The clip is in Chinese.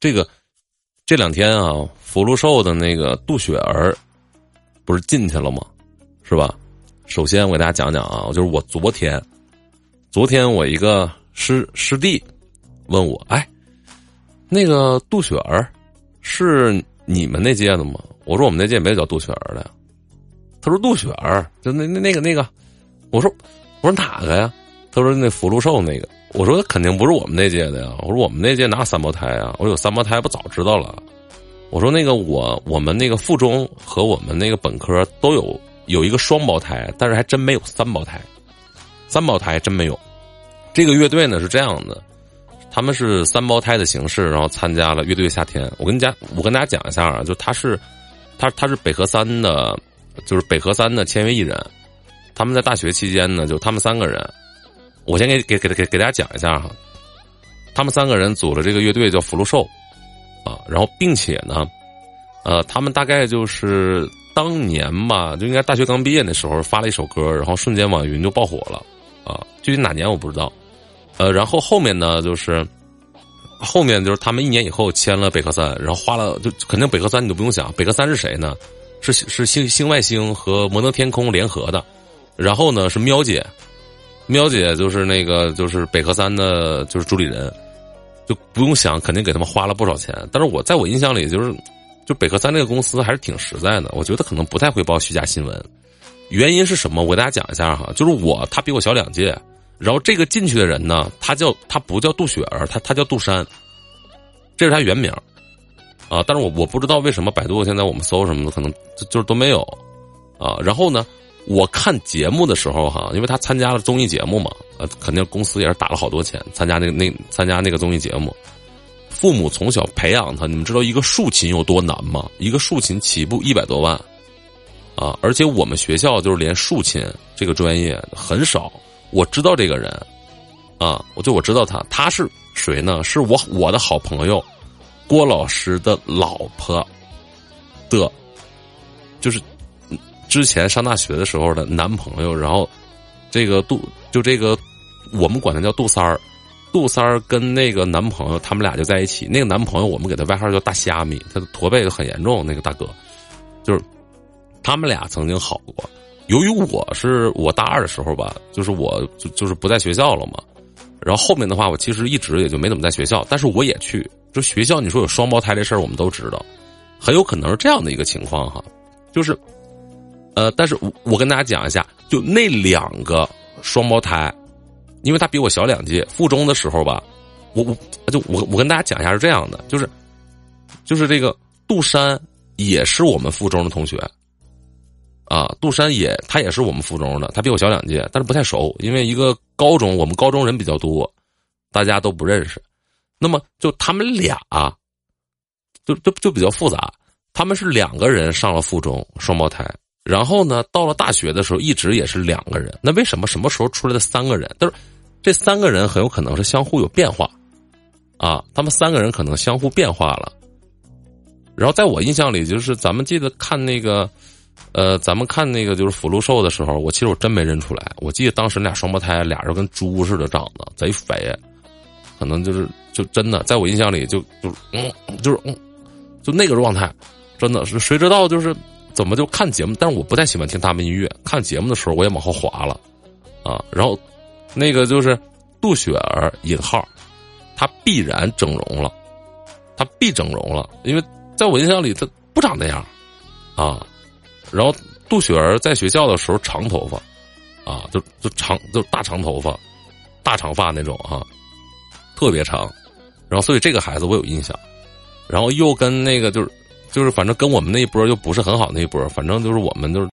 这个这两天啊，福禄寿的那个杜雪儿不是进去了吗？是吧？首先我给大家讲讲啊，就是我昨天，昨天我一个师师弟问我，哎，那个杜雪儿是你们那届的吗？我说我们那届没有叫杜雪儿的呀。他说杜雪儿就那那那个那个，我说我说哪个呀？他说那福禄寿那个。我说肯定不是我们那届的呀。我说我们那届哪有三胞胎啊？我说有三胞胎不早知道了。我说那个我我们那个附中和我们那个本科都有有一个双胞胎，但是还真没有三胞胎，三胞胎真没有。这个乐队呢是这样的，他们是三胞胎的形式，然后参加了乐队夏天。我跟家我跟大家讲一下啊，就他是他他是北河三的，就是北河三的签约艺人。他们在大学期间呢，就他们三个人。我先给给给给给大家讲一下哈，他们三个人组了这个乐队叫福禄寿，啊，然后并且呢，呃，他们大概就是当年吧，就应该大学刚毕业那时候发了一首歌，然后瞬间网易云就爆火了，啊，具体哪年我不知道，呃，然后后面呢，就是后面就是他们一年以后签了北科三，然后花了就肯定北科三你都不用想，北科三是谁呢？是是星星外星和摩登天空联合的，然后呢是喵姐。喵姐就是那个，就是北河三的，就是主理人，就不用想，肯定给他们花了不少钱。但是我在我印象里，就是就北河三这个公司还是挺实在的。我觉得可能不太会报虚假新闻，原因是什么？我给大家讲一下哈，就是我他比我小两届，然后这个进去的人呢，他叫他不叫杜雪儿，他他叫杜山，这是他原名啊。但是我我不知道为什么百度现在我们搜什么的可能就就是都没有啊。然后呢？我看节目的时候哈，因为他参加了综艺节目嘛，呃，肯定公司也是打了好多钱参加那个那参加那个综艺节目。父母从小培养他，你们知道一个竖琴有多难吗？一个竖琴起步一百多万，啊！而且我们学校就是连竖琴这个专业很少。我知道这个人，啊，我就我知道他，他是谁呢？是我我的好朋友郭老师的老婆的，就是。之前上大学的时候的男朋友，然后这个杜就这个我们管他叫杜三儿，杜三儿跟那个男朋友他们俩就在一起。那个男朋友我们给他外号叫大虾米，他的驼背很严重。那个大哥就是他们俩曾经好过。由于我是我大二的时候吧，就是我就就是不在学校了嘛。然后后面的话，我其实一直也就没怎么在学校，但是我也去。就学校你说有双胞胎这事儿，我们都知道，很有可能是这样的一个情况哈，就是。呃，但是我我跟大家讲一下，就那两个双胞胎，因为他比我小两届，附中的时候吧，我我就我我跟大家讲一下是这样的，就是就是这个杜山也是我们附中的同学，啊，杜山也他也是我们附中的，他比我小两届，但是不太熟，因为一个高中我们高中人比较多，大家都不认识，那么就他们俩，就就就比较复杂，他们是两个人上了附中，双胞胎。然后呢，到了大学的时候，一直也是两个人。那为什么什么时候出来的三个人？都是这三个人很有可能是相互有变化，啊，他们三个人可能相互变化了。然后在我印象里，就是咱们记得看那个，呃，咱们看那个就是福禄寿的时候，我其实我真没认出来。我记得当时俩双胞胎，俩人跟猪似的长得，贼肥，可能就是就真的，在我印象里就就嗯就是嗯就那个状态，真的是谁知道就是。怎么就看节目？但是我不太喜欢听他们音乐。看节目的时候，我也往后滑了，啊，然后那个就是杜雪儿引号，她必然整容了，她必整容了，因为在我印象里她不长那样，啊，然后杜雪儿在学校的时候长头发，啊，就就长就大长头发，大长发那种哈，特别长，然后所以这个孩子我有印象，然后又跟那个就是。就是反正跟我们那一波又不是很好那一波，反正就是我们就是